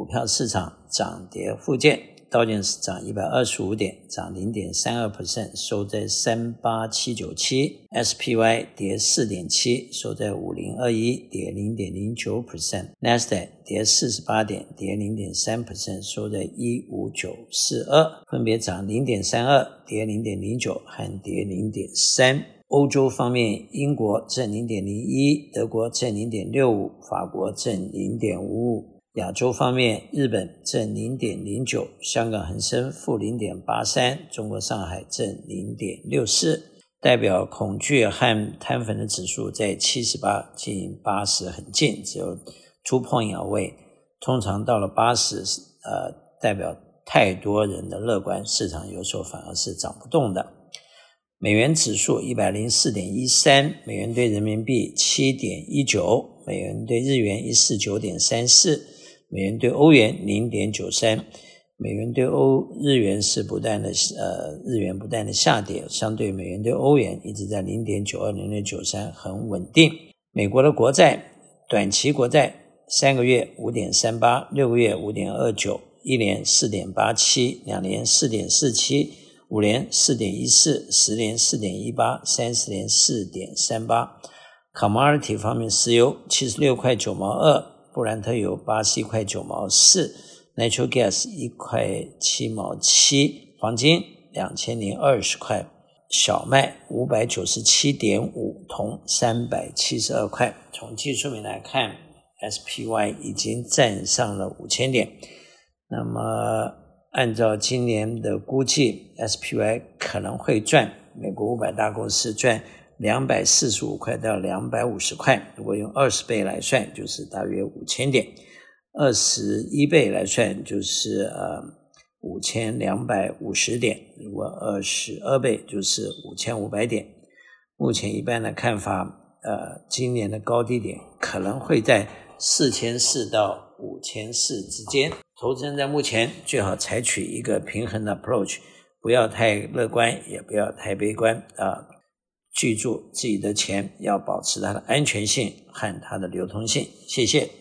股票市场涨跌互见。道琼斯涨一百二十五点，涨零点三二 percent，收在三八七九七。SPY 跌四点七，收在五零二一，跌零点零九 percent。Nasdaq 跌四十八点，跌零点三 percent，收在一五九四二，分别涨零点三二，跌零点零九和跌零点三。欧洲方面，英国正零点零一，德国正零点六五，法国正零点五五。亚洲方面，日本正零点零九，香港恒生负零点八三，中国上海正零点六四。代表恐惧和贪粉的指数在七十八，近八十很近，只有突破仰位。通常到了八十，呃，代表太多人的乐观，市场有时候反而是涨不动的。美元指数一百零四点一三，美元兑人民币七点一九，美元兑日元一四九点三四。美元兑欧元零点九三，美元兑欧日元是不断的呃日元不断的下跌，相对美元兑欧元一直在零点九二零点九三很稳定。美国的国债短期国债三个月五点三八，六个月五点二九，一年四点八七，两年四点四七，五年四点一四，十年四点一八，三十年四点三八。Commodity 方面，石油七十六块九毛二。布兰特油八十一块九毛四，Natural Gas 一块七毛七，黄金两千零二十块，小麦五百九十七点五，铜三百七十二块。从技术面来看，SPY 已经站上了五千点。那么按照今年的估计，SPY 可能会赚美国五百大公司赚。两百四十五块到两百五十块，如果用二十倍来算，就是大约五千点；二十一倍来算，就是呃五千两百五十点；如果二十二倍，就是五千五百点。目前一般的看法，呃，今年的高低点可能会在四千四到五千四之间。投资人在目前最好采取一个平衡的 approach，不要太乐观，也不要太悲观啊。记住，自己的钱要保持它的安全性和它的流通性。谢谢。